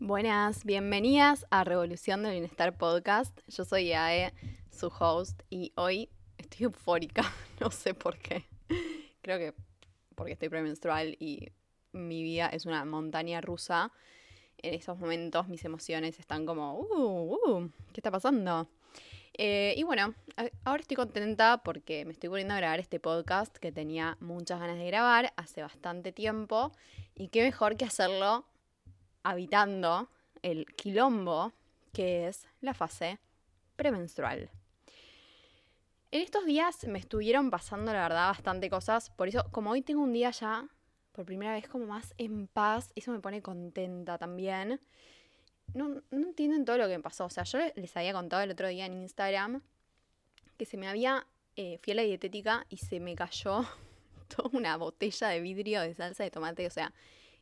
Buenas, bienvenidas a Revolución del Bienestar Podcast. Yo soy Ae, su host, y hoy estoy eufórica, no sé por qué. Creo que porque estoy premenstrual y mi vida es una montaña rusa. En estos momentos mis emociones están como, uh, uh, ¿qué está pasando? Eh, y bueno, ahora estoy contenta porque me estoy poniendo a grabar este podcast que tenía muchas ganas de grabar hace bastante tiempo. Y qué mejor que hacerlo habitando el quilombo que es la fase premenstrual. En estos días me estuvieron pasando, la verdad, bastante cosas. Por eso, como hoy tengo un día ya, por primera vez, como más en paz, eso me pone contenta también no, entienden todo lo que me pasó. O sea, yo les había contado el otro día en Instagram que se me había, eh, fui a la dietética y se me cayó toda una botella de vidrio de salsa de tomate. O sea,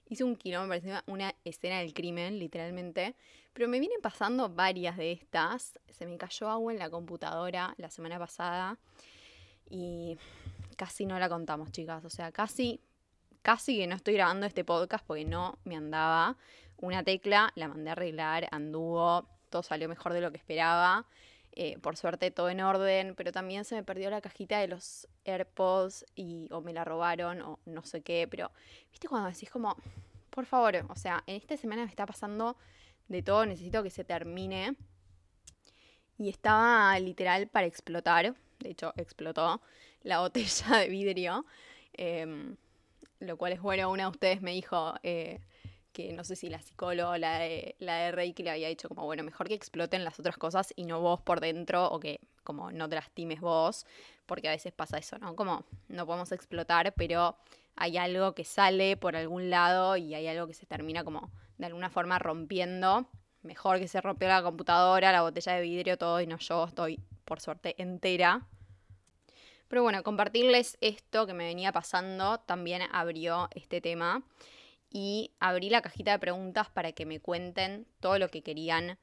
hice un me parecía una escena del crimen, literalmente. Pero me vienen pasando varias de estas. Se me cayó agua en la computadora la semana pasada y casi no la contamos, chicas. O sea, casi, casi que no estoy grabando este podcast porque no me andaba una tecla, la mandé a arreglar, anduvo, todo salió mejor de lo que esperaba. Eh, por suerte todo en orden, pero también se me perdió la cajita de los AirPods y o me la robaron o no sé qué, pero viste cuando decís como, por favor, o sea, en esta semana me está pasando de todo, necesito que se termine. Y estaba literal para explotar, de hecho explotó la botella de vidrio, em, lo cual es bueno, una de ustedes me dijo... Eh, que no sé si la psicóloga la de, la de Reiki le había dicho como, bueno, mejor que exploten las otras cosas y no vos por dentro o que como no te lastimes vos, porque a veces pasa eso, ¿no? Como no podemos explotar, pero hay algo que sale por algún lado y hay algo que se termina como de alguna forma rompiendo. Mejor que se rompió la computadora, la botella de vidrio, todo y no yo estoy por suerte entera. Pero bueno, compartirles esto que me venía pasando también abrió este tema y abrí la cajita de preguntas para que me cuenten todo lo que querían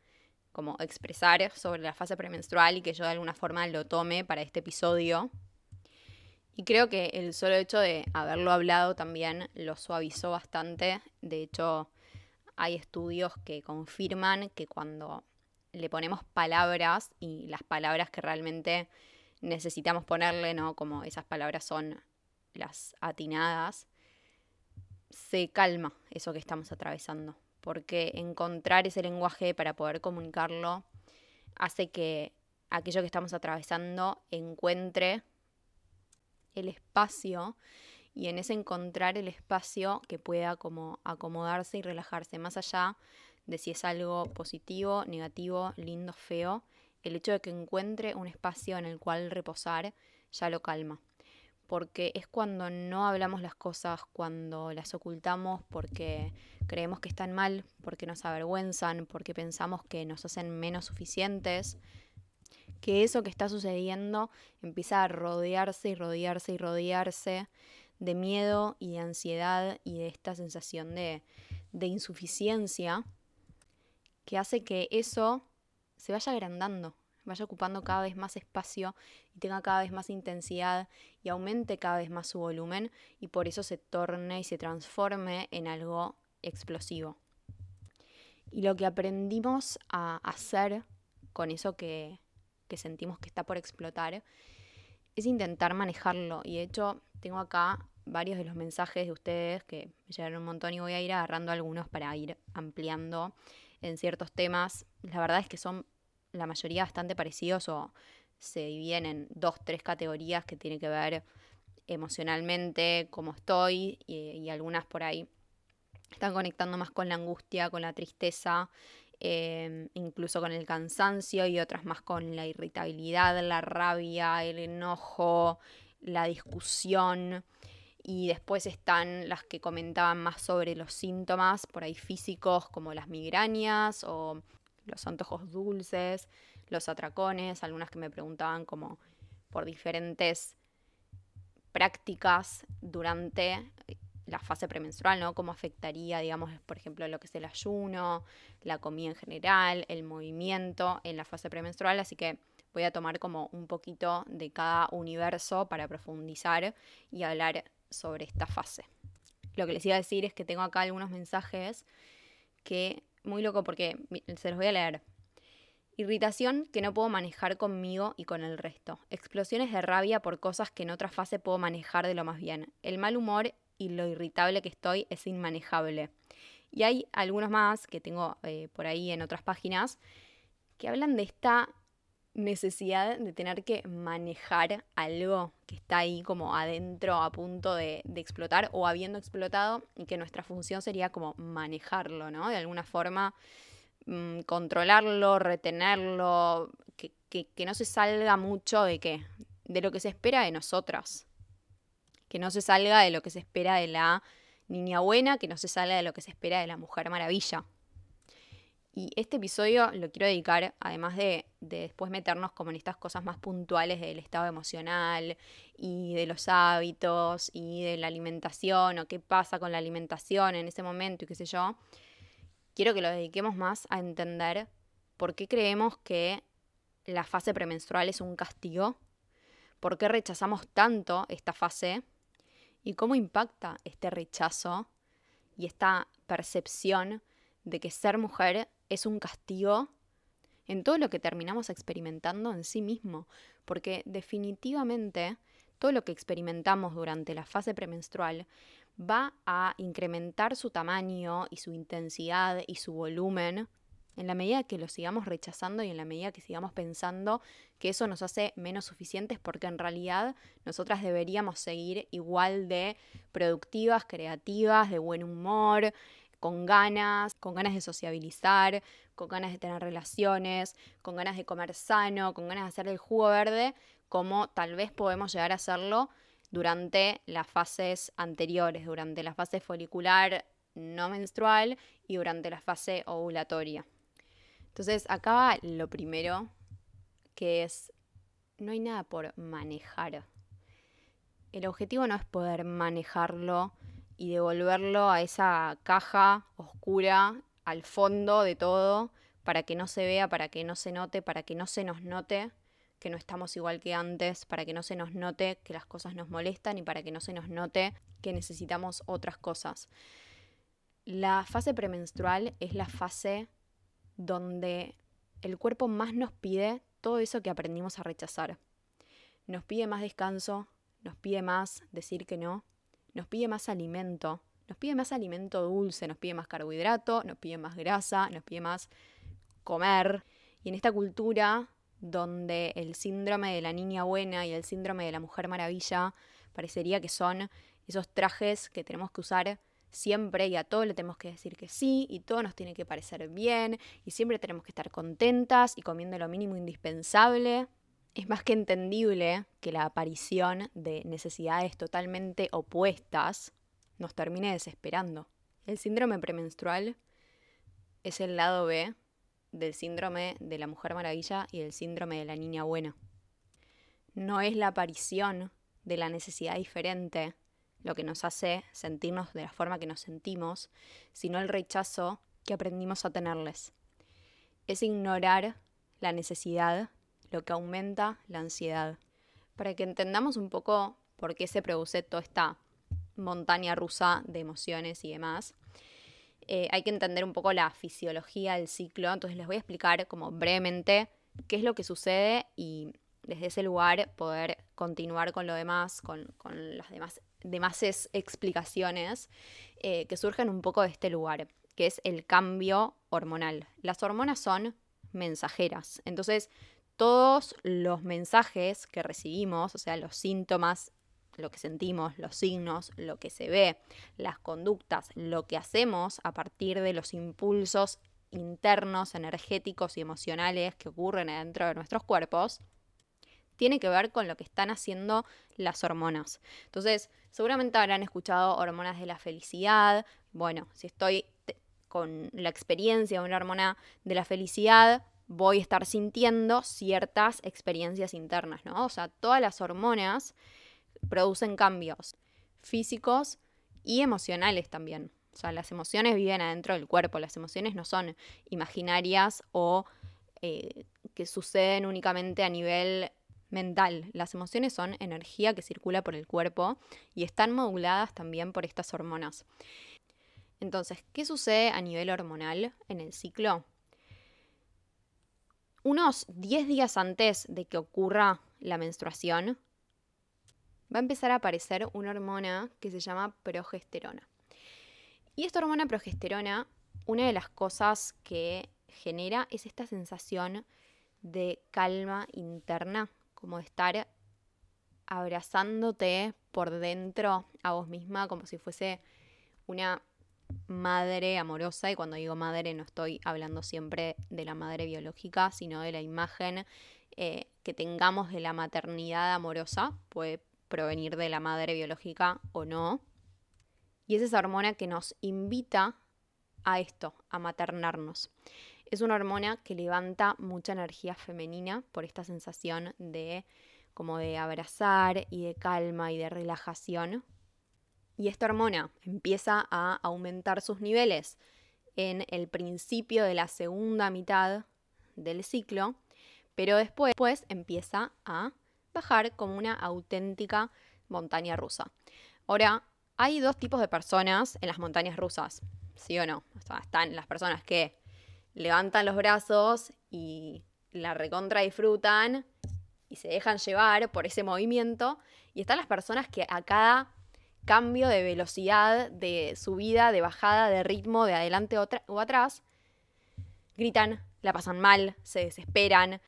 como expresar sobre la fase premenstrual y que yo de alguna forma lo tome para este episodio. Y creo que el solo hecho de haberlo hablado también lo suavizó bastante. De hecho, hay estudios que confirman que cuando le ponemos palabras y las palabras que realmente necesitamos ponerle, ¿no? Como esas palabras son las atinadas, se calma eso que estamos atravesando, porque encontrar ese lenguaje para poder comunicarlo hace que aquello que estamos atravesando encuentre el espacio y en ese encontrar el espacio que pueda como acomodarse y relajarse más allá de si es algo positivo, negativo, lindo, feo, el hecho de que encuentre un espacio en el cual reposar ya lo calma porque es cuando no hablamos las cosas, cuando las ocultamos porque creemos que están mal, porque nos avergüenzan, porque pensamos que nos hacen menos suficientes, que eso que está sucediendo empieza a rodearse y rodearse y rodearse de miedo y de ansiedad y de esta sensación de, de insuficiencia que hace que eso se vaya agrandando, vaya ocupando cada vez más espacio y tenga cada vez más intensidad y aumente cada vez más su volumen y por eso se torne y se transforme en algo explosivo. Y lo que aprendimos a hacer con eso que, que sentimos que está por explotar es intentar manejarlo. Y de hecho tengo acá varios de los mensajes de ustedes que me llegaron un montón y voy a ir agarrando algunos para ir ampliando en ciertos temas. La verdad es que son la mayoría bastante parecidos o se dividen en dos, tres categorías que tienen que ver emocionalmente, cómo estoy y, algunas por ahí están conectando más con la angustia, con la tristeza, em, incluso con el cansancio y otras más con la irritabilidad, la rabia, el enojo, la discusión. Y después están las que comentaban más sobre los síntomas, por ahí físicos, como las migrañas o los antojos dulces, los atracones, algunas que me preguntaban como por diferentes prácticas durante la fase premenstrual, ¿no? Cómo afectaría, digamos, por ejemplo, lo que es el ayuno, la comida en general, el movimiento en la fase premenstrual, así que voy a tomar como un poquito de cada universo para profundizar y hablar sobre esta fase. Lo que les iba a decir es que tengo acá algunos mensajes que muy loco porque se los voy a leer. Irritación que no puedo manejar conmigo y con el resto. Explosiones de rabia por cosas que en otra fase puedo manejar de lo más bien. El mal humor y lo irritable que estoy es inmanejable. Y hay algunos más que tengo eh, por ahí en otras páginas que hablan de esta necesidad de tener que manejar algo que está ahí como adentro a punto de, explotar o habiendo explotado y que nuestra función sería como manejarlo, ¿no? De alguna forma mm, controlarlo, retenerlo, que, que, no se salga mucho de qué, de lo que se espera de nosotras, que no se salga de lo que se espera de la niña buena, que no se salga de lo que se espera de la mujer maravilla. Y este episodio lo quiero dedicar, además de, después meternos como en estas cosas más puntuales del estado emocional y de los hábitos y de la alimentación o qué pasa con la alimentación en ese momento y qué sé yo, quiero que lo dediquemos más a entender por qué creemos que la fase premenstrual es un castigo, por qué rechazamos tanto esta fase y cómo impacta este rechazo y esta percepción de que ser mujer es un castigo en todo lo que terminamos experimentando en sí mismo, porque definitivamente todo lo que experimentamos durante la fase premenstrual va a incrementar su tamaño y su intensidad y su volumen en la medida que lo sigamos rechazando y en la medida que sigamos pensando que eso nos hace menos suficientes porque en realidad nosotras deberíamos seguir igual de productivas, creativas, de buen humor, con ganas, con ganas de sociabilizar, con ganas de tener relaciones, con ganas de comer sano, con ganas de hacer el jugo verde, como tal vez podemos llegar a hacerlo durante las fases anteriores, durante la fase folicular no menstrual y durante la fase ovulatoria. Entonces, acá va lo primero, que es, no hay nada por manejar. El objetivo no es poder manejarlo y devolverlo a esa caja oscura, al fondo de todo, para que no se vea, para que no se note, para que no se nos note que no estamos igual que antes, para que no se nos note que las cosas nos molestan y para que no se nos note que necesitamos otras cosas. La fase premenstrual es la fase donde el cuerpo más nos pide todo eso que aprendimos a rechazar. Nos pide más descanso, nos pide más decir que no, nos pide más alimento, nos pide más alimento dulce, nos pide más carbohidrato, nos pide más grasa, nos pide más comer. Y en esta cultura donde el síndrome de la niña buena y el síndrome de la mujer maravilla parecería que son esos trajes que tenemos que usar siempre y a todo le tenemos que decir que sí y todo nos tiene que parecer bien y siempre tenemos que estar contentas y comiendo lo mínimo indispensable es más que entendible que la aparición de necesidades totalmente opuestas nos termine desesperando. El síndrome premenstrual es el lado B del síndrome de la mujer maravilla y del síndrome de la niña buena. No es la aparición de la necesidad diferente lo que nos hace sentirnos de la forma que nos sentimos, sino el rechazo que aprendimos a tenerles. Es ignorar la necesidad lo que aumenta la ansiedad. Para que entendamos un poco por qué se produce toda esta montaña rusa de emociones y demás, eh, hay que entender un poco la fisiología del ciclo. Entonces les voy a explicar como brevemente qué es lo que sucede y desde ese lugar poder continuar con lo demás, con, las demás, demás explicaciones eh, que surgen un poco de este lugar, que es el cambio hormonal. Las hormonas son mensajeras. Entonces, todos los mensajes que recibimos, o sea, los síntomas, lo que sentimos, los signos, lo que se ve, las conductas, lo que hacemos a partir de los impulsos internos, energéticos y emocionales que ocurren dentro de nuestros cuerpos, tiene que ver con lo que están haciendo las hormonas. Entonces, seguramente habrán escuchado hormonas de la felicidad. Bueno, si estoy con la experiencia de una hormona de la felicidad, voy a estar sintiendo ciertas experiencias internas, ¿no? O sea, todas las hormonas producen cambios físicos y emocionales también. O sea, las emociones viven adentro del cuerpo, las emociones no son imaginarias o eh, que suceden únicamente a nivel mental. Las emociones son energía que circula por el cuerpo y están moduladas también por estas hormonas. Entonces, ¿qué sucede a nivel hormonal en el ciclo? Unos 10 días antes de que ocurra la menstruación, va a empezar a aparecer una hormona que se llama progesterona. Y esta hormona progesterona, una de las cosas que genera es esta sensación de calma interna, como de estar abrazándote por dentro a vos misma, como si fuese una madre amorosa. Y cuando digo madre no estoy hablando siempre de la madre biológica, sino de la imagen eh, que tengamos de la maternidad amorosa. Puede provenir de la madre biológica o no. Y es esa hormona que nos invita a esto, a maternarnos. Es una hormona que levanta mucha energía femenina por esta sensación de como de abrazar y de calma y de relajación. Y esta hormona empieza a aumentar sus niveles en el principio de la segunda mitad del ciclo, pero después, empieza a bajar como una auténtica montaña rusa. Ahora, hay dos tipos de personas en las montañas rusas, ¿sí o no? están las personas que levantan los brazos y la recontra disfrutan y se dejan llevar por ese movimiento. Y están las personas que a cada cambio de velocidad, de subida, de bajada, de ritmo, de adelante o, atrás, gritan, la pasan mal, se desesperan.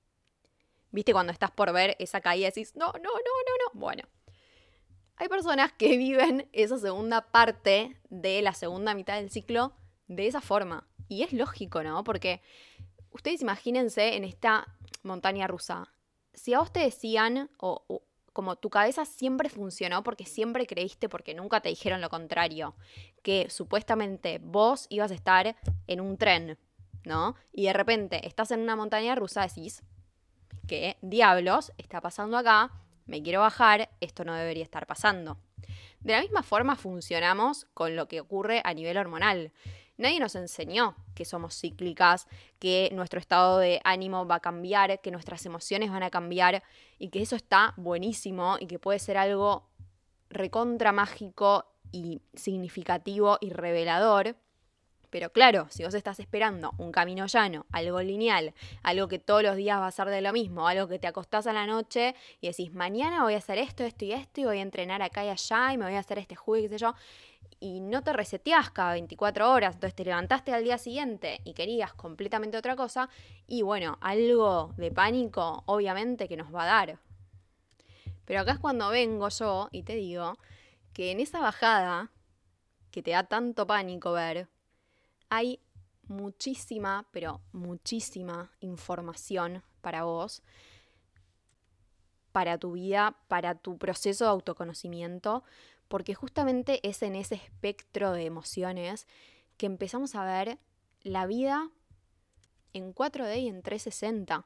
¿Viste cuando estás por ver esa caída y decís, no, no, no, no, no? Bueno, hay personas que viven esa segunda parte de la segunda mitad del ciclo de esa forma. Y es lógico, ¿no? Porque ustedes imagínense en esta montaña rusa si a vos te decían, como tu cabeza siempre funcionó porque siempre creíste, porque nunca te dijeron lo contrario, que supuestamente vos ibas a estar en un tren, ¿no? Y de repente estás en una montaña rusa, decís, ¿qué diablos está pasando acá? Me quiero bajar, esto no debería estar pasando. De la misma forma funcionamos con lo que ocurre a nivel hormonal. Nadie nos enseñó que somos cíclicas, que nuestro estado de ánimo va a cambiar, que nuestras emociones van a cambiar y que eso está buenísimo y que puede ser algo recontra mágico y significativo y revelador. Pero claro, si vos estás esperando un camino llano, algo lineal, algo que todos los días va a ser de lo mismo, algo que te acostás a la noche y decís, mañana voy a hacer esto, esto y esto, y voy a entrenar acá y allá, y me voy a hacer este juego, qué sé yo, y no te reseteás cada 24 horas, entonces te levantaste al día siguiente y querías completamente otra cosa, y bueno, algo de pánico obviamente que nos va a dar. Pero acá es cuando vengo yo y te digo que en esa bajada que te da tanto pánico ver, hay muchísima, pero muchísima información para vos, para tu vida, para tu proceso de autoconocimiento, porque justamente es en ese espectro de emociones que empezamos a ver la vida en 4D y en 360.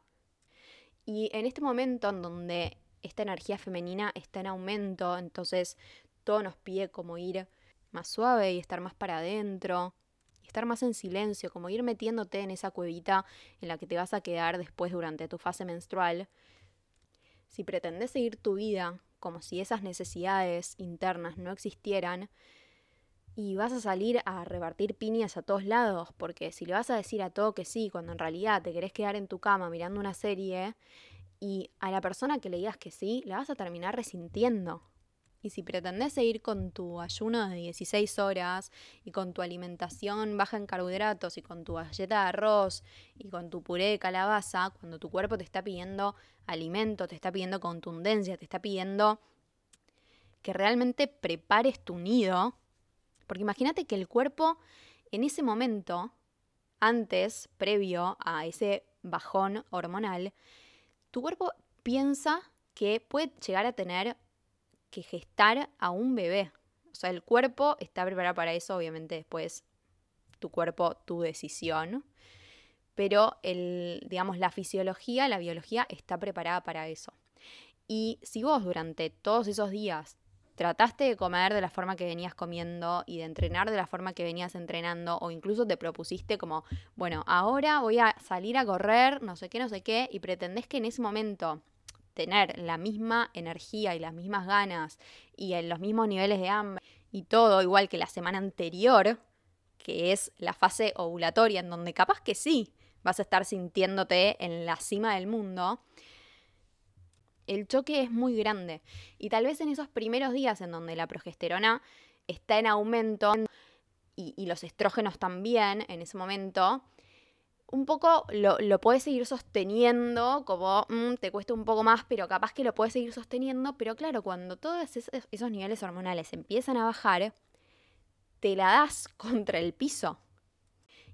Y en este momento en donde esta energía femenina está en aumento, entonces todo nos pide como ir más suave y estar más para adentro, estar más en silencio, como ir metiéndote en esa cuevita en la que te vas a quedar después durante tu fase menstrual. Si pretendes seguir tu vida como si esas necesidades internas no existieran, y vas a salir a repartir piñas a todos lados, porque si le vas a decir a todo que sí, cuando en realidad te querés quedar en tu cama mirando una serie, y a la persona que le digas que sí, la vas a terminar resintiendo. Y si pretendés seguir con tu ayuno de 16 horas y con tu alimentación baja en carbohidratos y con tu galleta de arroz y con tu puré de calabaza, cuando tu cuerpo te está pidiendo alimento, te está pidiendo contundencia, te está pidiendo que realmente prepares tu nido, porque imagínate que el cuerpo en ese momento, antes, previo a ese bajón hormonal, tu cuerpo piensa que puede llegar a tener que gestar a un bebé. O sea, el cuerpo está preparado para eso, obviamente después tu cuerpo, tu decisión. Pero el, digamos, la fisiología, la biología está preparada para eso. Y si vos durante todos esos días trataste de comer de la forma que venías comiendo y de entrenar de la forma que venías entrenando o incluso te propusiste como, bueno, ahora voy a salir a correr, no sé qué, no sé qué, y pretendés que en ese momento tener la misma energía y las mismas ganas y en los mismos niveles de hambre y todo igual que la semana anterior, que es la fase ovulatoria, en donde capaz que sí vas a estar sintiéndote en la cima del mundo, el choque es muy grande. Y tal vez en esos primeros días en donde la progesterona está en aumento y, los estrógenos también en ese momento, un poco lo, puedes seguir sosteniendo, como mm, te cuesta un poco más, pero capaz que lo puedes seguir sosteniendo. Pero claro, cuando todos esos niveles hormonales empiezan a bajar, te la das contra el piso.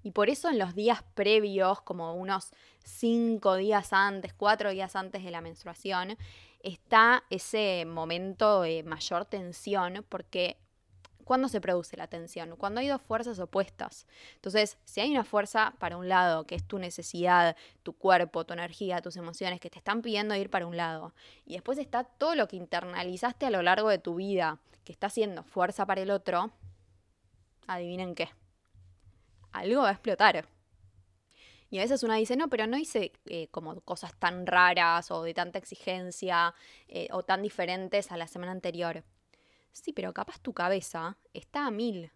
Y por eso en los días previos, como unos cinco días antes, cuatro días antes de la menstruación, está ese momento de mayor tensión porque ¿Cuándo se produce la tensión? Cuando hay dos fuerzas opuestas. Entonces, si hay una fuerza para un lado, que es tu necesidad, tu cuerpo, tu energía, tus emociones, que te están pidiendo ir para un lado, y después está todo lo que internalizaste a lo largo de tu vida, que está haciendo fuerza para el otro, adivinen qué. Algo va a explotar. Y a veces una dice, no, pero no hice eh, como cosas tan raras o de tanta exigencia eh, o tan diferentes a la semana anterior. Sí, pero capaz tu cabeza está a mil.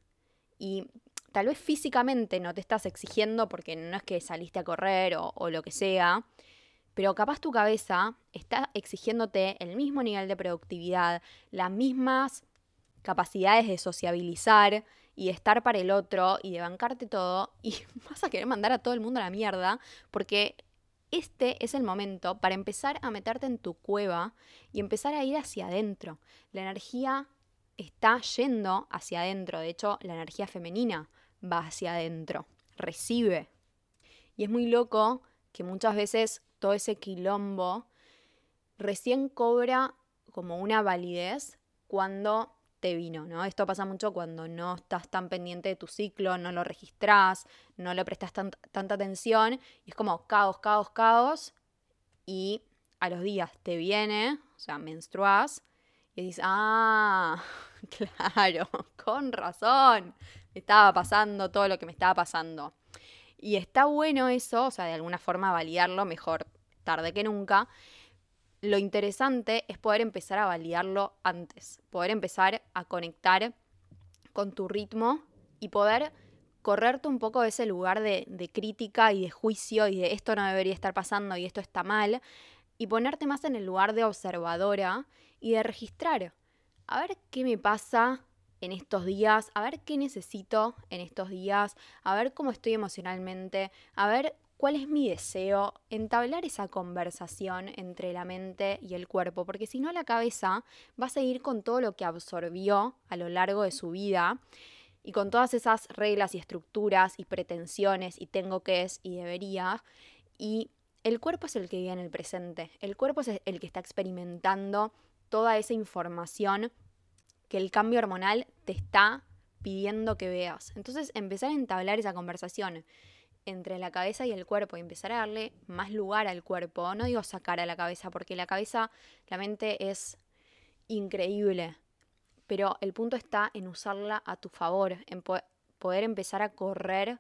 Y tal vez físicamente no te estás exigiendo porque no es que saliste a correr o, lo que sea, pero capaz tu cabeza está exigiéndote el mismo nivel de productividad, las mismas capacidades de sociabilizar y de estar para el otro y de bancarte todo y vas a querer mandar a todo el mundo a la mierda porque este es el momento para empezar a meterte en tu cueva y empezar a ir hacia adentro. La energía está yendo hacia adentro. De hecho, la energía femenina va hacia adentro, recibe. Y es muy loco que muchas veces todo ese quilombo recién cobra como una validez cuando te vino, ¿no? Esto pasa mucho cuando no estás tan pendiente de tu ciclo, no lo registrás, no le prestas tanta atención y es como caos, caos, caos y a los días te viene, o sea, menstruas y dices, ah, claro, con razón, me estaba pasando todo lo que me estaba pasando. Y está bueno eso, o sea, de alguna forma validarlo, mejor tarde que nunca. Lo interesante es poder empezar a validarlo antes, poder empezar a conectar con tu ritmo y poder correrte un poco de ese lugar de, de, crítica y de juicio y de esto no debería estar pasando y esto está mal, y ponerte más en el lugar de observadora y de registrar. A ver qué me pasa en estos días, a ver qué necesito en estos días, a ver cómo estoy emocionalmente, a ver cuál es mi deseo, entablar esa conversación entre la mente y el cuerpo, porque si no la cabeza va a seguir con todo lo que absorbió a lo largo de su vida y con todas esas reglas y estructuras y pretensiones y tengo que es y debería y el cuerpo es el que vive en el presente, el cuerpo es el que está experimentando toda esa información que el cambio hormonal te está pidiendo que veas. Entonces, empezar a entablar esa conversación entre la cabeza y el cuerpo y empezar a darle más lugar al cuerpo. No digo sacar a la cabeza, porque la cabeza, la mente es increíble, pero el punto está en usarla a tu favor, en poder empezar a correr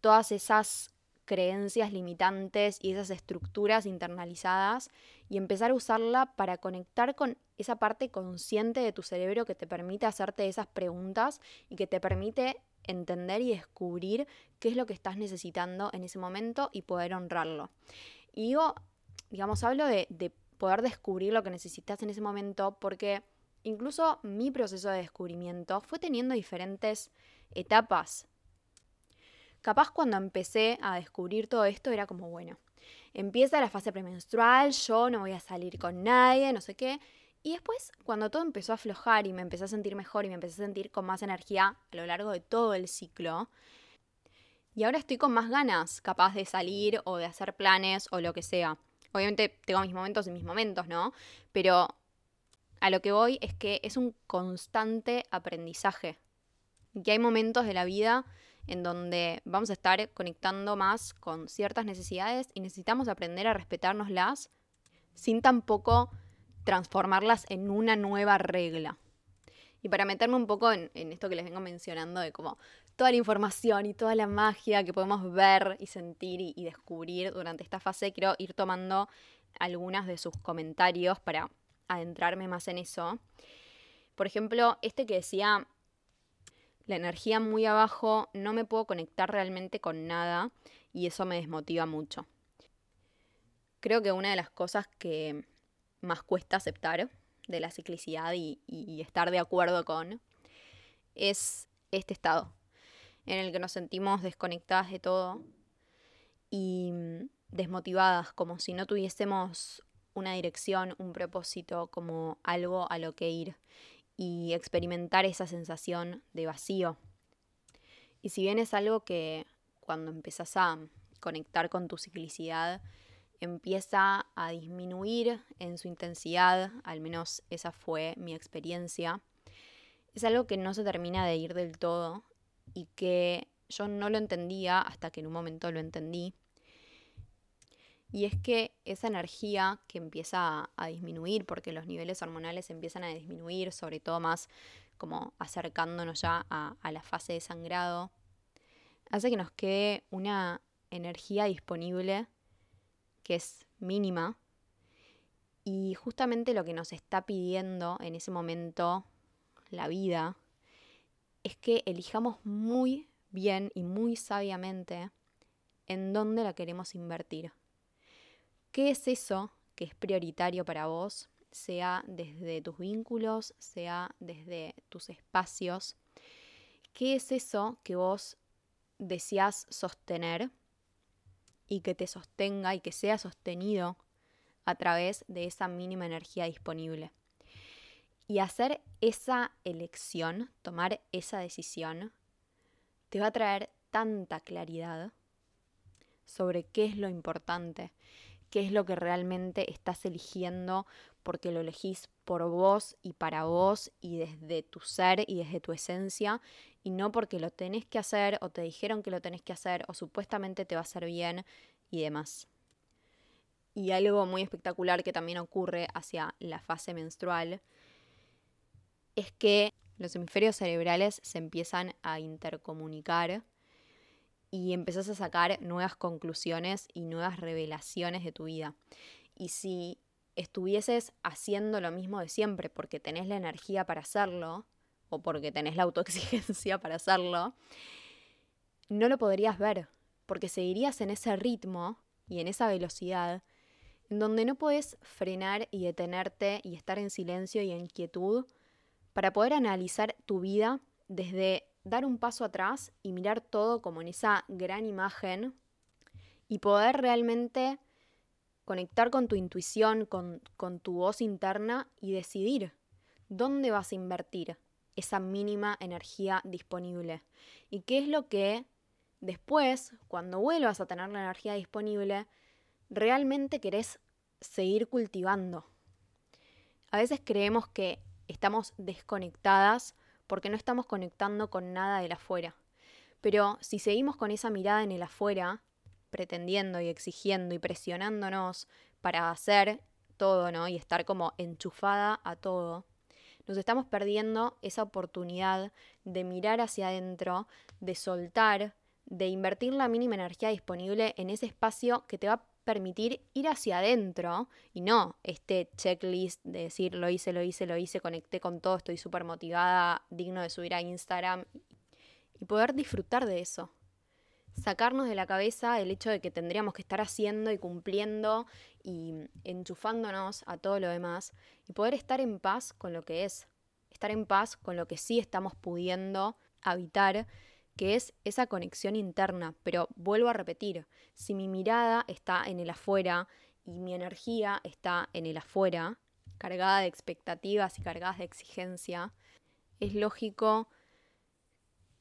todas esas creencias limitantes y esas estructuras internalizadas y empezar a usarla para conectar con esa parte consciente de tu cerebro que te permite hacerte esas preguntas y que te permite entender y descubrir qué es lo que estás necesitando en ese momento y poder honrarlo. Y digo, digamos, hablo de, de poder descubrir lo que necesitas en ese momento porque incluso mi proceso de descubrimiento fue teniendo diferentes etapas Capaz cuando empecé a descubrir todo esto era como, bueno, empieza la fase premenstrual, yo no voy a salir con nadie, no sé qué. Y después, cuando todo empezó a aflojar y me empecé a sentir mejor y me empecé a sentir con más energía a lo largo de todo el ciclo, y ahora estoy con más ganas, capaz de salir o de hacer planes o lo que sea. Obviamente tengo mis momentos y mis momentos, ¿no? Pero a lo que voy es que es un constante aprendizaje. Que hay momentos de la vida en donde vamos a estar conectando más con ciertas necesidades y necesitamos aprender a respetárnoslas sin tampoco transformarlas en una nueva regla. Y para meterme un poco en, esto que les vengo mencionando de como toda la información y toda la magia que podemos ver y sentir y, y descubrir durante esta fase, quiero ir tomando algunas de sus comentarios para adentrarme más en eso. Por ejemplo, este que decía la energía muy abajo, no me puedo conectar realmente con nada y eso me desmotiva mucho. Creo que una de las cosas que más cuesta aceptar de la ciclicidad y, estar de acuerdo con es este estado en el que nos sentimos desconectadas de todo y desmotivadas, como si no tuviésemos una dirección, un propósito, como algo a lo que ir y experimentar esa sensación de vacío. Y si bien es algo que cuando empezás a conectar con tu ciclicidad, empieza a disminuir en su intensidad, al menos esa fue mi experiencia, es algo que no se termina de ir del todo y que yo no lo entendía hasta que en un momento lo entendí. Y es que esa energía que empieza a, disminuir, porque los niveles hormonales empiezan a disminuir, sobre todo más como acercándonos ya a, a la fase de sangrado, hace que nos quede una energía disponible que es mínima. Y justamente lo que nos está pidiendo en ese momento la vida es que elijamos muy bien y muy sabiamente en dónde la queremos invertir. ¿Qué es eso que es prioritario para vos? Sea desde tus vínculos, sea desde tus espacios. ¿Qué es eso que vos deseas sostener y que te sostenga y que sea sostenido a través de esa mínima energía disponible? Y hacer esa elección, tomar esa decisión, te va a traer tanta claridad sobre qué es lo importante qué es lo que realmente estás eligiendo porque lo elegís por vos y para vos y desde tu ser y desde tu esencia y no porque lo tenés que hacer o te dijeron que lo tenés que hacer o supuestamente te va a hacer bien y demás. Y algo muy espectacular que también ocurre hacia la fase menstrual es que los hemisferios cerebrales se empiezan a intercomunicar y empezás a sacar nuevas conclusiones y nuevas revelaciones de tu vida. Y si estuvieses haciendo lo mismo de siempre porque tenés la energía para hacerlo o porque tenés la autoexigencia para hacerlo, no lo podrías ver porque seguirías en ese ritmo y en esa velocidad en donde no puedes frenar y detenerte y estar en silencio y en quietud para poder analizar tu vida desde dar un paso atrás y mirar todo como en esa gran imagen y poder realmente conectar con tu intuición, con, tu voz interna y decidir dónde vas a invertir esa mínima energía disponible. Y qué es lo que después, cuando vuelvas a tener la energía disponible, realmente querés seguir cultivando. A veces creemos que estamos desconectadas porque no estamos conectando con nada del afuera. Pero si seguimos con esa mirada en el afuera, pretendiendo y exigiendo y presionándonos para hacer todo, ¿no? Y estar como enchufada a todo, nos estamos perdiendo esa oportunidad de mirar hacia adentro, de soltar, de invertir la mínima energía disponible en ese espacio que te va a permitir ir hacia adentro y no este checklist de decir lo hice, lo hice, lo hice, conecté con todo, estoy súper motivada, digno de subir a Instagram y poder disfrutar de eso. Sacarnos de la cabeza el hecho de que tendríamos que estar haciendo y cumpliendo y enchufándonos a todo lo demás y poder estar en paz con lo que es, estar en paz con lo que sí estamos pudiendo habitar que es esa conexión interna. Pero vuelvo a repetir, si mi mirada está en el afuera y mi energía está en el afuera, cargada de expectativas y cargadas de exigencia, es lógico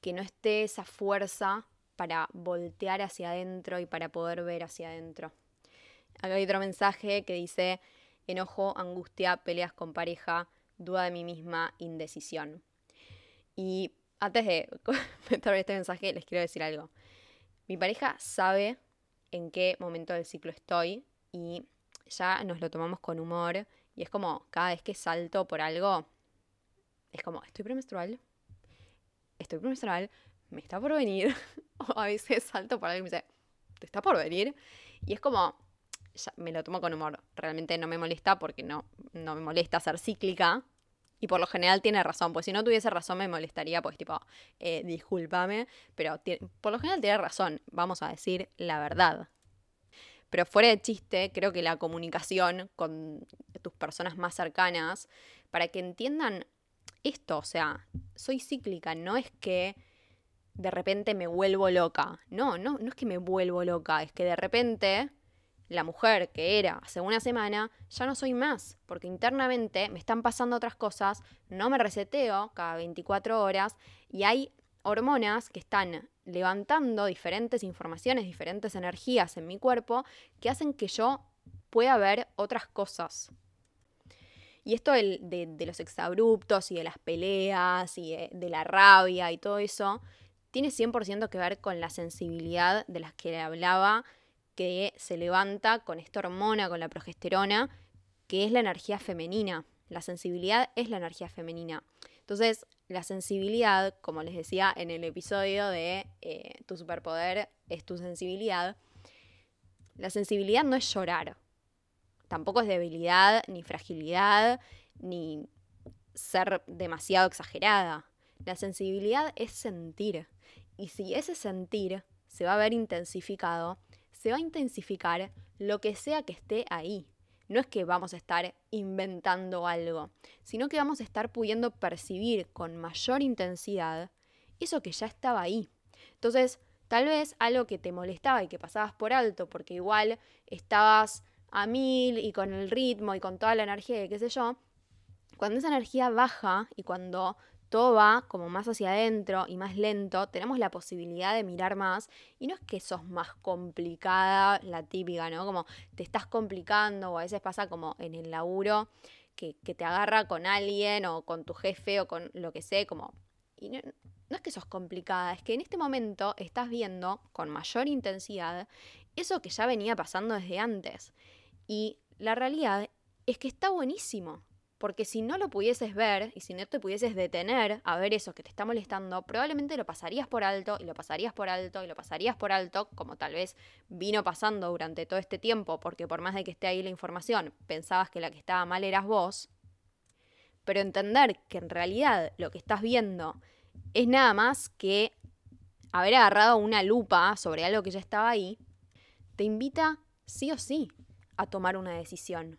que no esté esa fuerza para voltear hacia adentro y para poder ver hacia adentro. Acá hay otro mensaje que dice enojo, angustia, peleas con pareja, duda de mí misma, indecisión. Y antes de meter este mensaje, les quiero decir algo. Mi pareja sabe en qué momento del ciclo estoy y ya nos lo tomamos con humor y es como cada vez que salto por algo, es como, estoy premenstrual, estoy premenstrual, me está por venir, o a veces salto por algo y me dice, te está por venir, y es como, ya me lo tomo con humor, realmente no me molesta porque no, no me molesta ser cíclica, Y por lo general tiene razón, pues si no tuviese razón me molestaría, pues tipo, eh, discúlpame, pero por lo general tiene razón, vamos a decir la verdad. Pero fuera de chiste, creo que la comunicación con tus personas más cercanas, para que entiendan esto, o sea, soy cíclica, no es que de repente me vuelvo loca, no, no, no es que me vuelvo loca, es que de repente la mujer que era hace una semana, ya no soy más, porque internamente me están pasando otras cosas, no me reseteo cada 24 horas y hay hormonas que están levantando diferentes informaciones, diferentes energías en mi cuerpo que hacen que yo pueda ver otras cosas. Y esto de, los exabruptos y de las peleas y de, de la rabia y todo eso, tiene 100% que ver con la sensibilidad de las que le hablaba que se levanta con esta hormona, con la progesterona, que es la energía femenina. La sensibilidad es la energía femenina. Entonces, la sensibilidad, como les decía en el episodio de eh, Tu superpoder es tu sensibilidad, la sensibilidad no es llorar. Tampoco es debilidad, ni fragilidad, ni ser demasiado exagerada. La sensibilidad es sentir. Y si ese sentir se va a ver intensificado, se va a intensificar lo que sea que esté ahí. No es que vamos a estar inventando algo, sino que vamos a estar pudiendo percibir con mayor intensidad eso que ya estaba ahí. Entonces, tal vez algo que te molestaba y que pasabas por alto, porque igual estabas a mil y con el ritmo y con toda la energía y qué sé yo, cuando esa energía baja y cuando todo va como más hacia adentro y más lento, tenemos la posibilidad de mirar más y no es que sos más complicada, la típica, ¿no? Como te estás complicando o a veces pasa como en el laburo que, te agarra con alguien o con tu jefe o con lo que sé, como... Y no, no es que sos complicada, es que en este momento estás viendo con mayor intensidad eso que ya venía pasando desde antes. Y la realidad es que está buenísimo. Porque si no lo pudieses ver y si no te pudieses detener a ver eso que te está molestando, probablemente lo pasarías por alto y lo pasarías por alto y lo pasarías por alto, como tal vez vino pasando durante todo este tiempo, porque por más de que esté ahí la información, pensabas que la que estaba mal eras vos. Pero entender que en realidad lo que estás viendo es nada más que haber agarrado una lupa sobre algo que ya estaba ahí, te invita sí o sí a tomar una decisión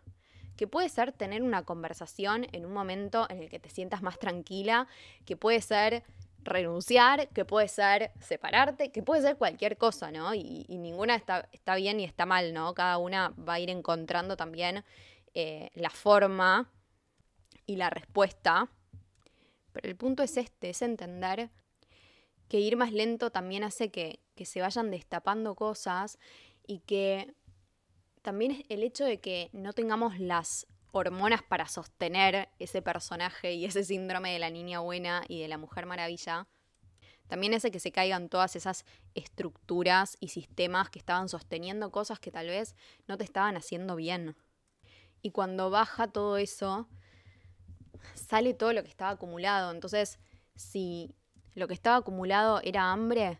que puede ser tener una conversación en un momento en el que te sientas más tranquila, que puede ser renunciar, que puede ser separarte, que puede ser cualquier cosa, ¿no? Y, ninguna está, está, bien y está mal, ¿no? Cada una va a ir encontrando también eh, la forma y la respuesta. Pero el punto es este, es entender que ir más lento también hace que, que se vayan destapando cosas y que también el hecho de que no tengamos las hormonas para sostener ese personaje y ese síndrome de la niña buena y de la mujer maravilla, también hace que se caigan todas esas estructuras y sistemas que estaban sosteniendo cosas que tal vez no te estaban haciendo bien. Y cuando baja todo eso, sale todo lo que estaba acumulado. Entonces, si lo que estaba acumulado era hambre,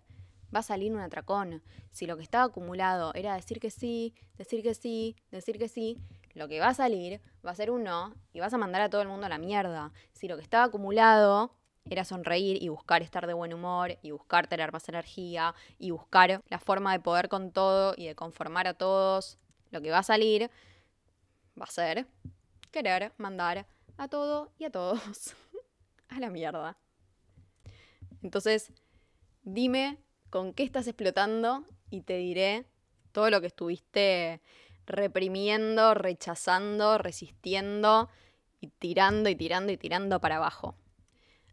va a salir un atracón. Si lo que estaba acumulado era decir que sí, decir que sí, decir que sí, lo que va a salir va a ser un no y vas a mandar a todo el mundo a la mierda. Si lo que estaba acumulado era sonreír y buscar estar de buen humor y buscar tener más energía y buscar la forma de poder con todo y de conformar a todos, lo que va a salir va a ser querer mandar a todo y a todos a la mierda. Entonces, dime con qué estás explotando y te diré todo lo que estuviste reprimiendo, rechazando, resistiendo y tirando y tirando y tirando para abajo.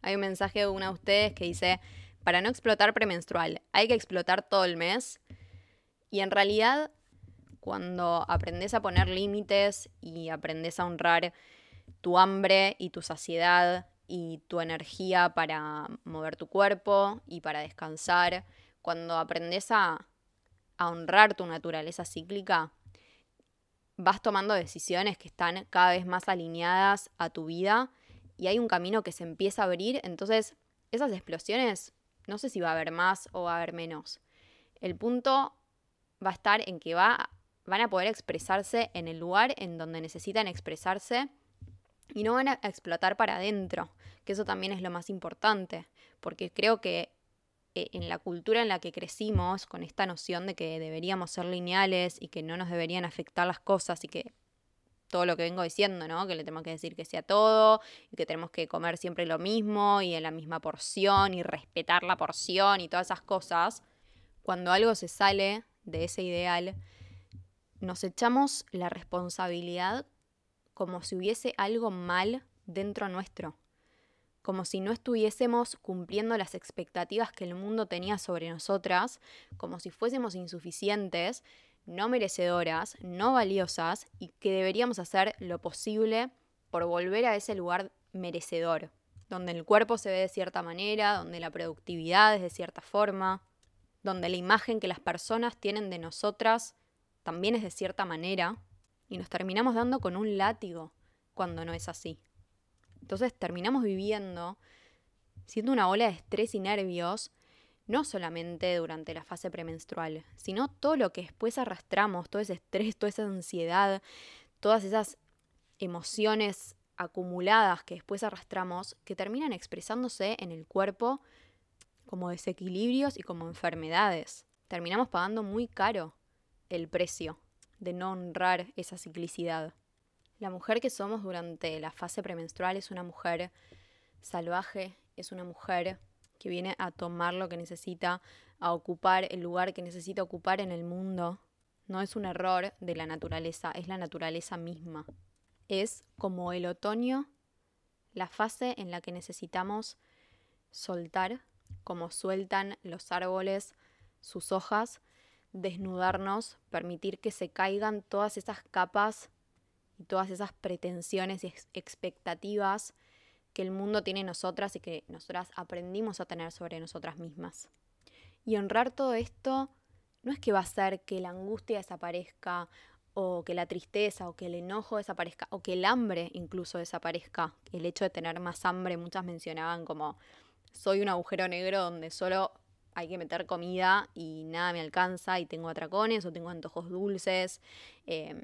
Hay un mensaje de una de ustedes que dice, para no explotar premenstrual, hay que explotar todo el mes. Y en realidad, cuando aprendes a poner límites y aprendes a honrar tu hambre y tu saciedad y tu energía para mover tu cuerpo y para descansar cuando aprendes a, honrar tu naturaleza cíclica, vas tomando decisiones que están cada vez más alineadas a tu vida y hay un camino que se empieza a abrir, entonces esas explosiones no sé si va a haber más o va a haber menos. El punto va a estar en que va, van a poder expresarse en el lugar en donde necesitan expresarse y no van a explotar para adentro, que eso también es lo más importante, porque creo que en la cultura en la que crecimos, con esta noción de que deberíamos ser lineales y que no nos deberían afectar las cosas y que todo lo que vengo diciendo, ¿no? Que le tenemos que decir que sea todo y que tenemos que comer siempre lo mismo y en la misma porción y respetar la porción y todas esas cosas. Cuando algo se sale de ese ideal, nos echamos la responsabilidad como si hubiese algo mal dentro nuestro, como si no estuviésemos cumpliendo las expectativas que el mundo tenía sobre nosotras, como si fuésemos insuficientes no merecedoras, no valiosas y que deberíamos hacer lo posible por volver a ese lugar merecedor, donde el cuerpo se ve de cierta manera, donde la productividad es de cierta forma, donde la imagen que las personas tienen de nosotras también es de cierta manera, y nos terminamos dando con un látigo cuando no es así. Entonces terminamos viviendo, siendo una ola de estrés y nervios no solamente durante la fase premenstrual, sino todo lo que después arrastramos, todo ese estrés, toda esa ansiedad, todas esas emociones acumuladas que después arrastramos, que terminan expresándose en el cuerpo como desequilibrios y como enfermedades. Terminamos pagando muy caro el precio de no honrar esa ciclicidad. La mujer que somos durante la fase premenstrual es una mujer salvaje, es una mujer que viene a tomar lo que necesita, a ocupar el lugar que necesita ocupar en el mundo. No es un error de la naturaleza, es la naturaleza misma. Es como el otoño, la fase en la que necesitamos soltar, como sueltan los árboles sus hojas, desnudarnos, permitir que se caigan todas esas capas y todas esas pretensiones y expectativas que el mundo tiene nosotras y que nosotras aprendimos a tener sobre nosotras mismas. Y honrar todo esto no es que va a ser que la angustia desaparezca o que la tristeza o que el enojo desaparezca o que el hambre incluso desaparezca. El hecho de tener más hambre, muchas mencionaban como soy un agujero negro donde solo hay que meter comida y nada me alcanza y tengo atracones o tengo antojos dulces. Eh,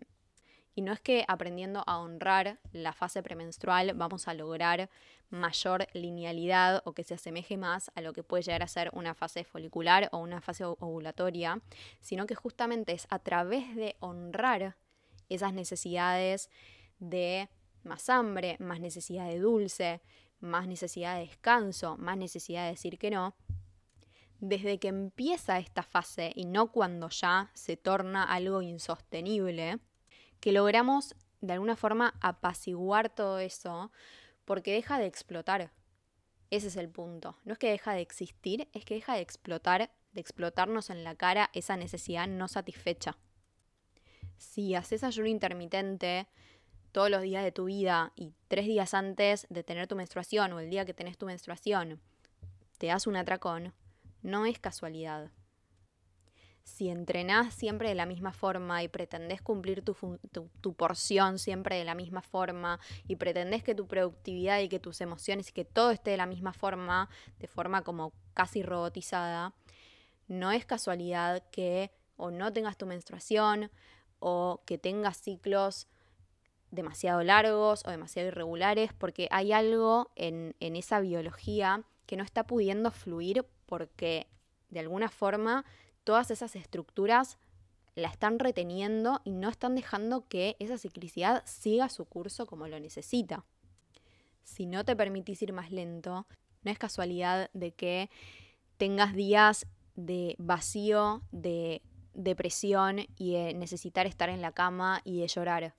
y no es que aprendiendo a honrar la fase premenstrual vamos a lograr mayor linealidad o que se asemeje más a lo que puede llegar a ser una fase folicular o una fase ovulatoria, sino que justamente es a través de honrar esas necesidades de más hambre, más necesidad de dulce, más necesidad de descanso, más necesidad de decir que no, desde que empieza esta fase y no cuando ya se torna algo insostenible, que logramos de alguna forma apaciguar todo eso porque deja de explotar. Ese es el punto. No es que deja de existir, es que deja de explotar, de explotarnos en la cara esa necesidad no satisfecha. Si haces ayuno intermitente todos los días de tu vida y tres días antes de tener tu menstruación o el día que tenés tu menstruación te das un atracón, no es casualidad si entrenás siempre de la misma forma y pretendés cumplir tu, porción siempre de la misma forma y pretendés que tu productividad y que tus emociones y que todo esté de la misma forma, de forma como casi robotizada, no es casualidad que o no tengas tu menstruación o que tengas ciclos demasiado largos o demasiado irregulares, porque hay algo en, en esa biología que no está pudiendo fluir porque de alguna forma todas esas estructuras la están reteniendo y no están dejando que esa ciclicidad siga su curso como lo necesita. Si no te permitís ir más lento, no es casualidad de que tengas días de vacío, de depresión y de necesitar estar en la cama y de llorar.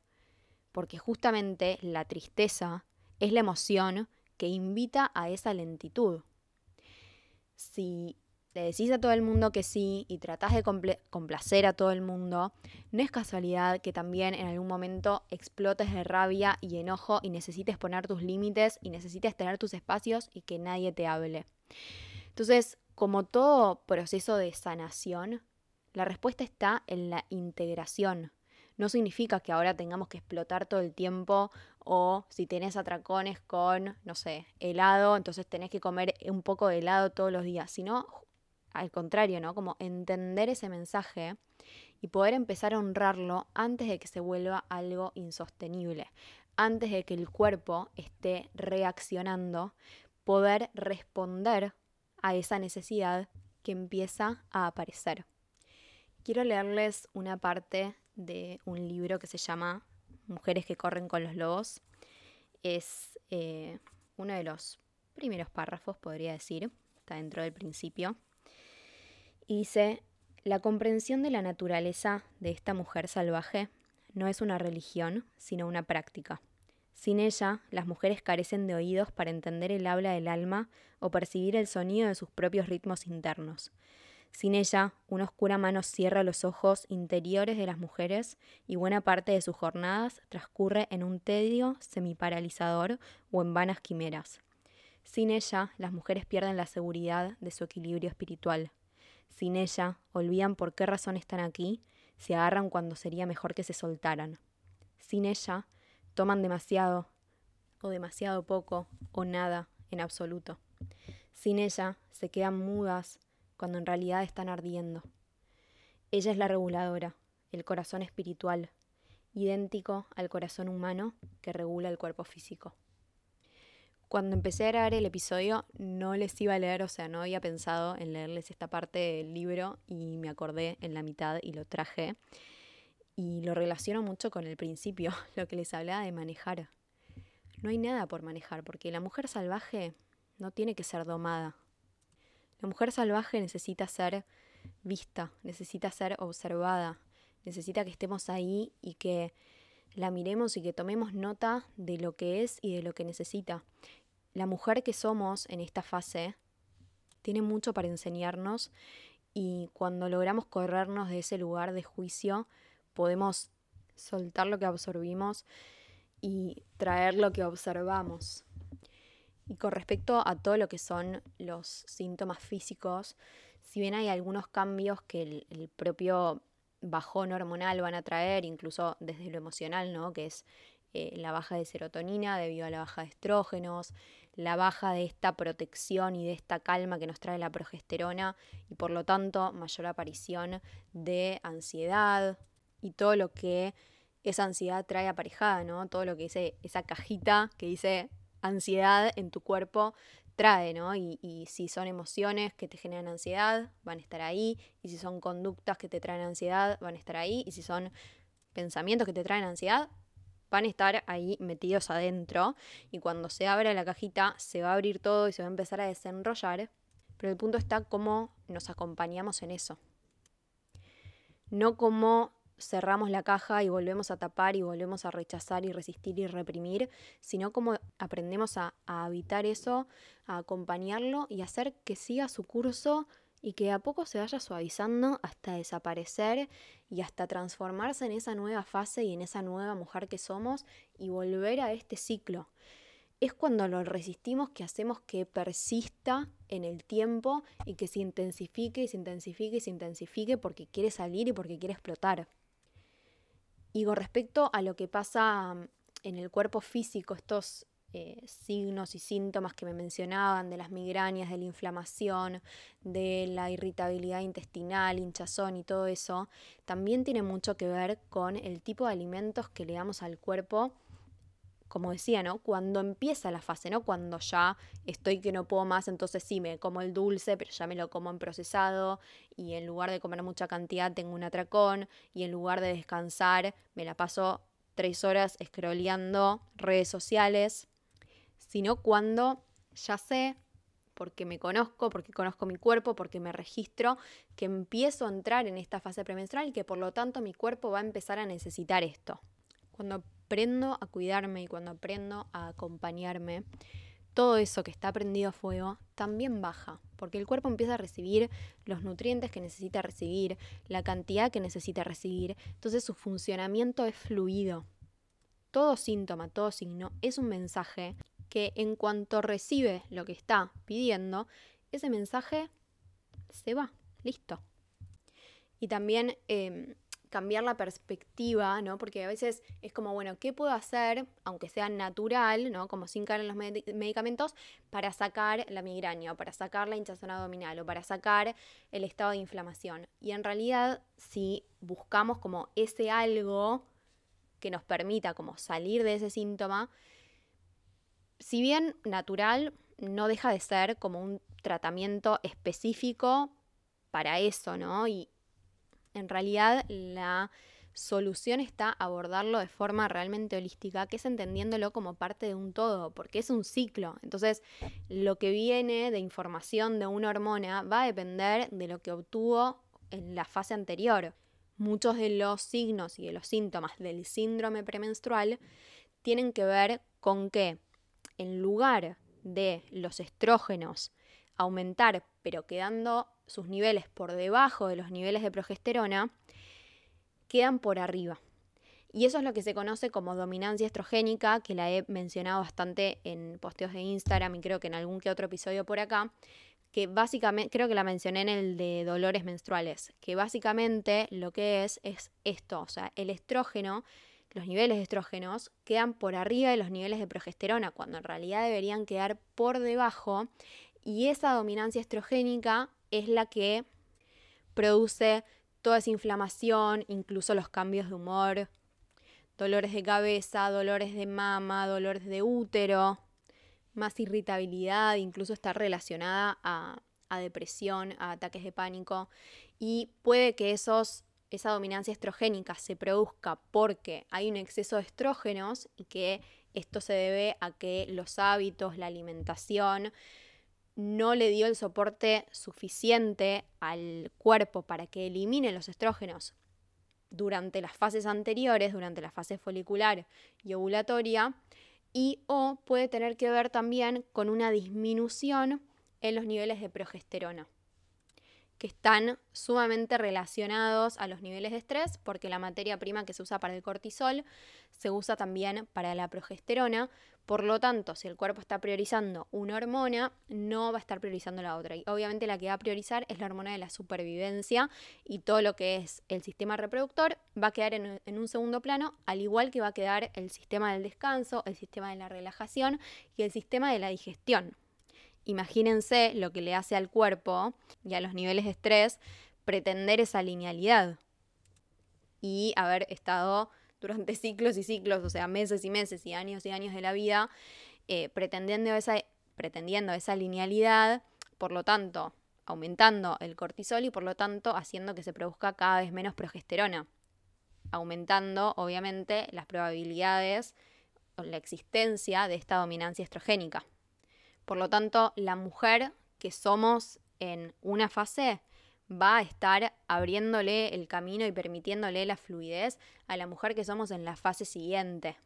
Porque justamente la tristeza es la emoción que invita a esa lentitud. Si le decís a todo el mundo que sí y tratás de complacer a todo el mundo, no es casualidad que también en algún momento explotes de rabia y enojo y necesites poner tus límites y necesites tener tus espacios y que nadie te hable. Entonces, como todo proceso de sanación, la respuesta está en la integración. No significa que ahora tengamos que explotar todo el tiempo o si tenés atracones con, no sé, helado, entonces tenés que comer un poco de helado todos los días, sino al contrario, ¿no? Como entender ese mensaje y poder empezar a honrarlo antes de que se vuelva algo insostenible, antes de que el cuerpo esté reaccionando, poder responder a esa necesidad que empieza a aparecer. Quiero leerles una parte de un libro que se llama Mujeres que corren con los lobos. Es eh, uno de los primeros párrafos, podría decir, está dentro del principio. Y dice, la comprensión de la naturaleza de esta mujer salvaje no es una religión, sino una práctica. Sin ella, las mujeres carecen de oídos para entender el habla del alma o percibir el sonido de sus propios ritmos internos. Sin ella, una oscura mano cierra los ojos interiores de las mujeres y buena parte de sus jornadas transcurre en un tedio semiparalizador o en vanas quimeras. Sin ella, las mujeres pierden la seguridad de su equilibrio espiritual. Sin ella, olvidan por qué razón están aquí, se agarran cuando sería mejor que se soltaran. Sin ella, toman demasiado, o demasiado poco, o nada, en absoluto. Sin ella, se quedan mudas, cuando en realidad están ardiendo. Ella es la reguladora, el corazón espiritual, idéntico al corazón humano que regula el cuerpo físico. Cuando empecé a grabar el episodio no les iba a leer, o sea, no había pensado en leerles esta parte del libro y me acordé en la mitad y lo traje. Y lo relaciono mucho con el principio, lo que les hablaba de manejar. No hay nada por manejar, porque la mujer salvaje no tiene que ser domada, la mujer salvaje necesita ser vista, necesita ser observada, necesita que estemos ahí y que la miremos y que tomemos nota de lo que es y de lo que necesita. La mujer que somos en esta fase tiene mucho para enseñarnos y cuando logramos corrernos de ese lugar de juicio, podemos soltar lo que absorbimos y traer lo que observamos. Y con respecto a todo lo que son los síntomas físicos, si bien hay algunos cambios que el, propio bajón hormonal van a traer, incluso desde lo emocional, ¿no? que es eh, la baja de serotonina debido a la baja de estrógenos, la baja de esta protección y de esta calma que nos trae la progesterona y por lo tanto mayor aparición de ansiedad y todo lo que esa ansiedad trae aparejada, ¿no? Todo lo que dice esa cajita que dice ansiedad en tu cuerpo trae, ¿no? Y, si son emociones que te generan ansiedad, van a estar ahí. Y si son conductas que te traen ansiedad, van a estar ahí. Y si son pensamientos que te traen ansiedad, van a estar ahí metidos adentro. Y cuando se abra la cajita, se va a abrir todo y se va a empezar a desenrollar. Pero el punto está cómo nos acompañamos en eso. No como cerramos la caja y volvemos a tapar y volvemos a rechazar y resistir y reprimir, sino como aprendemos a, habitar eso, a acompañarlo y hacer que siga su curso y que a poco se vaya suavizando hasta desaparecer y hasta transformarse en esa nueva fase y en esa nueva mujer que somos y volver a este ciclo. Es cuando lo resistimos que hacemos que persista en el tiempo y que se intensifique y se intensifique y se intensifique porque quiere salir y porque quiere explotar. Y con respecto a lo que pasa mm, en el cuerpo físico, estos eh, signos y síntomas que me mencionaban de las migrañas, de la inflamación, de la irritabilidad intestinal, hinchazón y todo eso, también tiene mucho que ver con el tipo de alimentos que le damos al cuerpo como decía, ¿no? Cuando empieza la fase, ¿no? Cuando ya estoy que no puedo más, entonces sí, me como el dulce, pero ya me lo como en procesado y en lugar de comer mucha cantidad tengo un atracón y en lugar de descansar me la paso tres horas scrolleando redes sociales, sino cuando ya sé, porque me conozco, porque conozco mi cuerpo, porque me registro, que empiezo a entrar en esta fase premenstrual y que por lo tanto mi cuerpo va a empezar a necesitar esto. Cuando aprendo a cuidarme y cuando aprendo a acompañarme, todo eso que está prendido a fuego también baja, porque el cuerpo empieza a recibir los nutrientes que necesita recibir, la cantidad que necesita recibir, entonces su funcionamiento es fluido. Todo síntoma, todo signo es un mensaje que en cuanto recibe lo que está pidiendo, ese mensaje se va, listo. Y también em, cambiar la perspectiva, ¿no? Porque a veces es como, bueno, ¿qué puedo hacer, aunque sea natural, ¿no? Como sin caer en los medicamentos, para sacar la migraña, o para sacar la hinchazón abdominal, o para sacar el estado de inflamación? Y en realidad, si buscamos como ese algo, que nos permita como salir de ese síntoma, si bien natural, no deja de ser como un tratamiento específico para eso, ¿no? Y en realidad la solución está abordarlo de forma realmente holística, que es entendiéndolo como parte de un todo, porque es un ciclo. Entonces, lo que viene de información de una hormona va a depender de lo que obtuvo en la fase anterior. Muchos de los signos y de los síntomas del síndrome premenstrual tienen que ver con que en lugar de los estrógenos aumentar, pero quedando sus niveles por debajo de los niveles de progesterona, quedan por arriba. Y eso es lo que se conoce como dominancia estrogénica, que la he mencionado bastante en posteos de Instagram y creo que en algún que otro episodio por acá, que básicamente, creo que la mencioné en el de dolores menstruales, que básicamente lo que es es esto, o sea, el estrógeno, los niveles de estrógenos quedan por arriba de los niveles de progesterona, cuando en realidad deberían quedar por debajo, y esa dominancia estrogénica es la que produce toda esa inflamación, incluso los cambios de humor, dolores de cabeza, dolores de mama, dolores de útero, más irritabilidad, incluso está relacionada a, depresión, a ataques de pánico. Y puede que esos, esa dominancia estrogénica se produzca porque hay un exceso de estrógenos y que esto se debe a que los hábitos, la alimentación, no le dio el soporte suficiente al cuerpo para que elimine los estrógenos durante las fases anteriores, durante la fase folicular y ovulatoria, y o puede tener que ver también con una disminución en los niveles de progesterona que están sumamente relacionados a los niveles de estrés, porque la materia prima que se usa para el cortisol se usa también para la progesterona. Por lo tanto, si el cuerpo está priorizando una hormona, no va a estar priorizando la otra. Y obviamente la que va a priorizar es la hormona de la supervivencia y todo lo que es el sistema reproductor va a quedar en, en un segundo plano, al igual que va a quedar el sistema del descanso, el sistema de la relajación y el sistema de la digestión. Imagínense lo que le hace al cuerpo y a los niveles de estrés pretender esa linealidad y haber estado durante ciclos y ciclos, o sea, meses y meses y años y años de la vida, eh, pretendiendo, esa, pretendiendo esa linealidad, por lo tanto, aumentando el cortisol y por lo tanto haciendo que se produzca cada vez menos progesterona, aumentando obviamente las probabilidades o la existencia de esta dominancia estrogénica. Por lo tanto, la mujer que somos en una fase va a estar abriéndole el camino y permitiéndole la fluidez a la mujer que somos en la fase siguiente.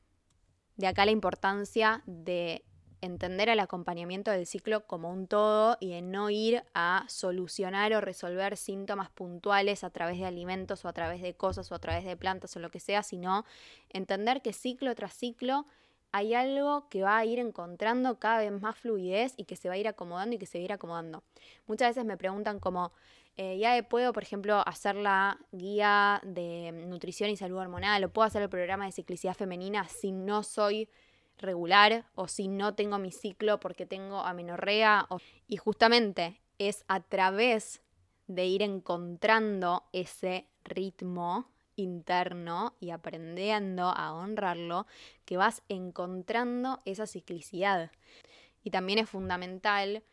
De acá la importancia de entender el acompañamiento del ciclo como un todo y de no ir a solucionar o resolver síntomas puntuales a través de alimentos o a través de cosas o a través de plantas o lo que sea, sino entender que ciclo tras ciclo hay algo que va a ir encontrando cada vez más fluidez y que se va a ir acomodando y que se va a ir acomodando. Muchas veces me preguntan como, eh, ya puedo, por ejemplo, hacer la guía de nutrición y salud hormonal o puedo hacer el programa de ciclicidad femenina si no soy regular o si no tengo mi ciclo porque tengo amenorrea. Y justamente es a través de ir encontrando ese ritmo interno y aprendiendo a honrarlo, que vas encontrando esa ciclicidad. Y también es fundamental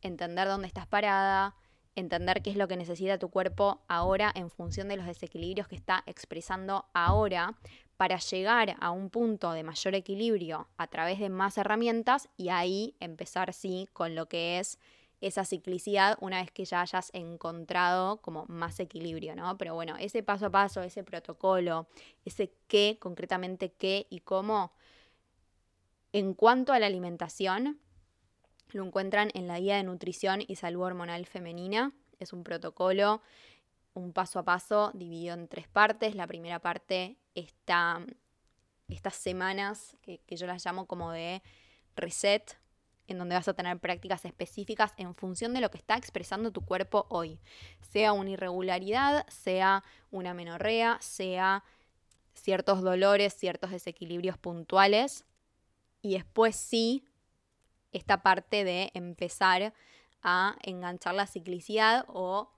entender dónde estás parada, entender qué es lo que necesita tu cuerpo ahora en función de los desequilibrios que está expresando ahora para llegar a un punto de mayor equilibrio a través de más herramientas y ahí empezar sí con lo que es esa ciclicidad una vez que ya hayas encontrado como más equilibrio, ¿no? Pero bueno, ese paso a paso, ese protocolo, ese qué, concretamente qué y cómo, en cuanto a la alimentación, lo encuentran en la guía de nutrición y salud hormonal femenina. Es un protocolo, un paso a paso dividido en tres partes. La primera parte está estas semanas que, que yo las llamo como de reset, en donde vas a tener prácticas específicas en función de lo que está expresando tu cuerpo hoy. Sea una irregularidad, sea una menorrea, sea ciertos dolores, ciertos desequilibrios puntuales. Y después sí, esta parte de empezar a enganchar la ciclicidad o,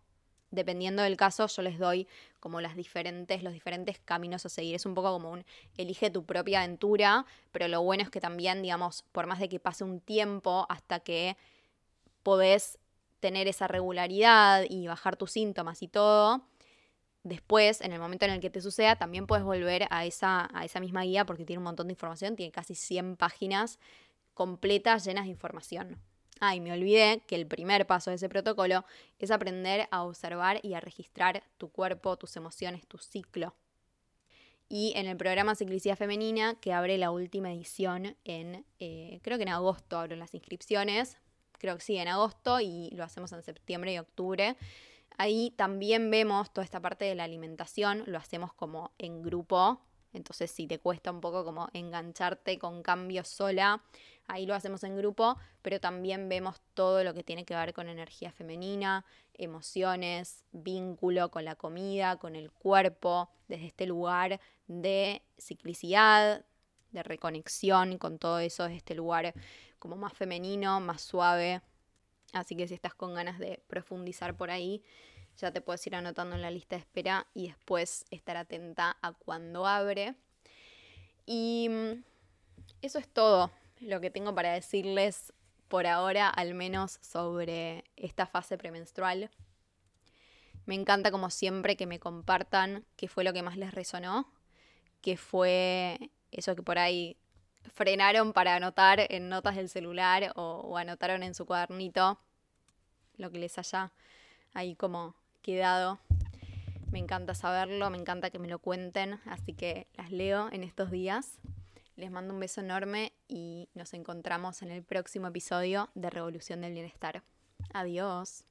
dependiendo del caso, yo les doy como las diferentes, los diferentes caminos a seguir. Es un poco como un elige tu propia aventura, pero lo bueno es que también, digamos, por más de que pase un tiempo hasta que podés tener esa regularidad y bajar tus síntomas y todo, después, en el momento en el que te suceda, también puedes volver a esa, a esa misma guía porque tiene un montón de información, tiene casi 100 páginas completas llenas de información. Ah, me olvidé que el primer paso de ese protocolo es aprender a observar y a registrar tu cuerpo, tus emociones, tu ciclo. Y en el programa Ciclicidad Femenina, que abre la última edición en, eh, creo que en agosto abren las inscripciones, creo que sí, en agosto y lo hacemos en septiembre y octubre. Ahí también vemos toda esta parte de la alimentación, lo hacemos como en grupo, entonces si te cuesta un poco como engancharte con cambios sola, ahí lo hacemos en grupo, pero también vemos todo lo que tiene que ver con energía femenina, emociones, vínculo con la comida, con el cuerpo, desde este lugar de ciclicidad, de reconexión con todo eso, desde este lugar como más femenino, más suave. Así que si estás con ganas de profundizar por ahí, ya te puedes ir anotando en la lista de espera y después estar atenta a cuando abre. Y mm, eso es todo lo que tengo para decirles por ahora, al menos sobre esta fase premenstrual. Me encanta como siempre que me compartan qué fue lo que más les resonó, qué fue eso que por ahí frenaron para anotar en notas del celular o, o anotaron en su cuadernito, lo que les haya ahí como quedado. Me encanta saberlo, me encanta que me lo cuenten, así que las leo en estos días. Les mando un beso enorme y nos encontramos en el próximo episodio de Revolución del Bienestar. Adiós.